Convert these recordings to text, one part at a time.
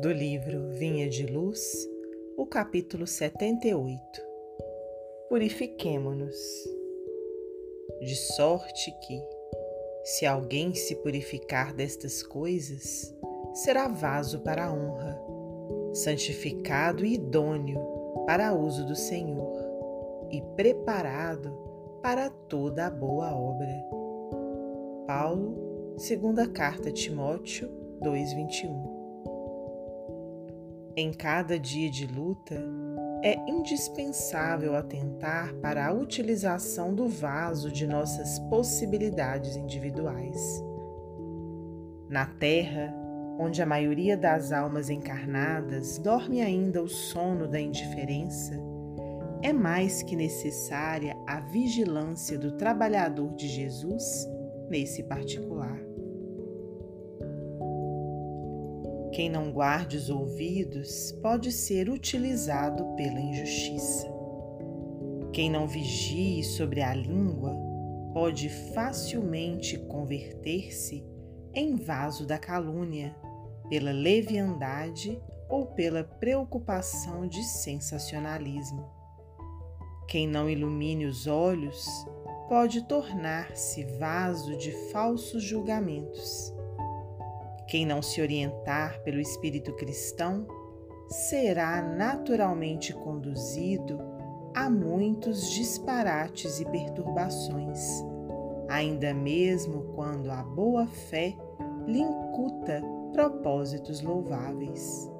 do livro Vinha de Luz, o capítulo 78. Purifiquemo-nos. De sorte que, se alguém se purificar destas coisas, será vaso para a honra, santificado e idôneo para uso do Senhor e preparado para toda a boa obra. Paulo, segunda carta a Timóteo 2:21 em cada dia de luta, é indispensável atentar para a utilização do vaso de nossas possibilidades individuais. Na Terra, onde a maioria das almas encarnadas dorme ainda o sono da indiferença, é mais que necessária a vigilância do trabalhador de Jesus nesse particular. Quem não guarde os ouvidos pode ser utilizado pela injustiça. Quem não vigie sobre a língua pode facilmente converter-se em vaso da calúnia, pela leviandade ou pela preocupação de sensacionalismo. Quem não ilumine os olhos pode tornar-se vaso de falsos julgamentos quem não se orientar pelo espírito cristão será naturalmente conduzido a muitos disparates e perturbações, ainda mesmo quando a boa fé lhe incuta propósitos louváveis.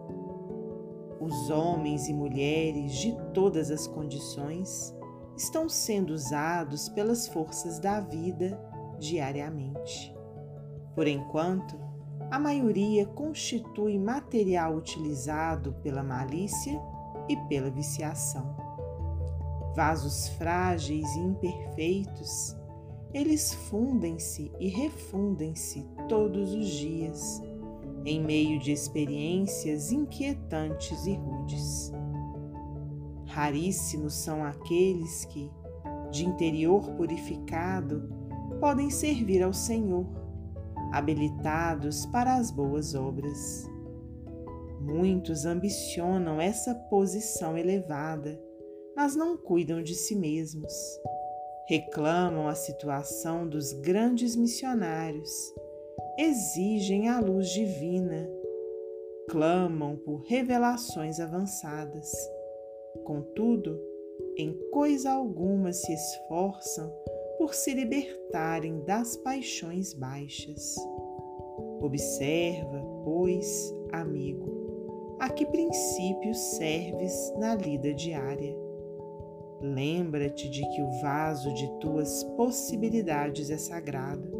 Os homens e mulheres de todas as condições estão sendo usados pelas forças da vida diariamente. Por enquanto, a maioria constitui material utilizado pela malícia e pela viciação. Vasos frágeis e imperfeitos, eles fundem-se e refundem-se todos os dias, em meio de experiências inquietantes e rudes. Raríssimos são aqueles que, de interior purificado, podem servir ao Senhor habilitados para as boas obras. Muitos ambicionam essa posição elevada, mas não cuidam de si mesmos. Reclamam a situação dos grandes missionários, exigem a luz divina, clamam por revelações avançadas. Contudo, em coisa alguma se esforçam por se libertarem das paixões baixas. Observa, pois, amigo, a que princípios serves na lida diária. Lembra-te de que o vaso de tuas possibilidades é sagrado.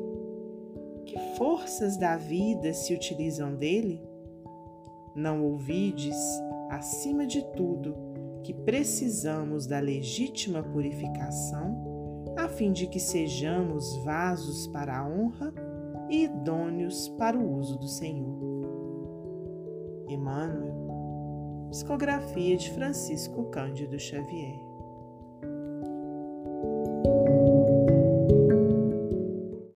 Que forças da vida se utilizam dele? Não ouvides, acima de tudo, que precisamos da legítima purificação a fim de que sejamos vasos para a honra e idôneos para o uso do Senhor. Emmanuel, psicografia de Francisco Cândido Xavier.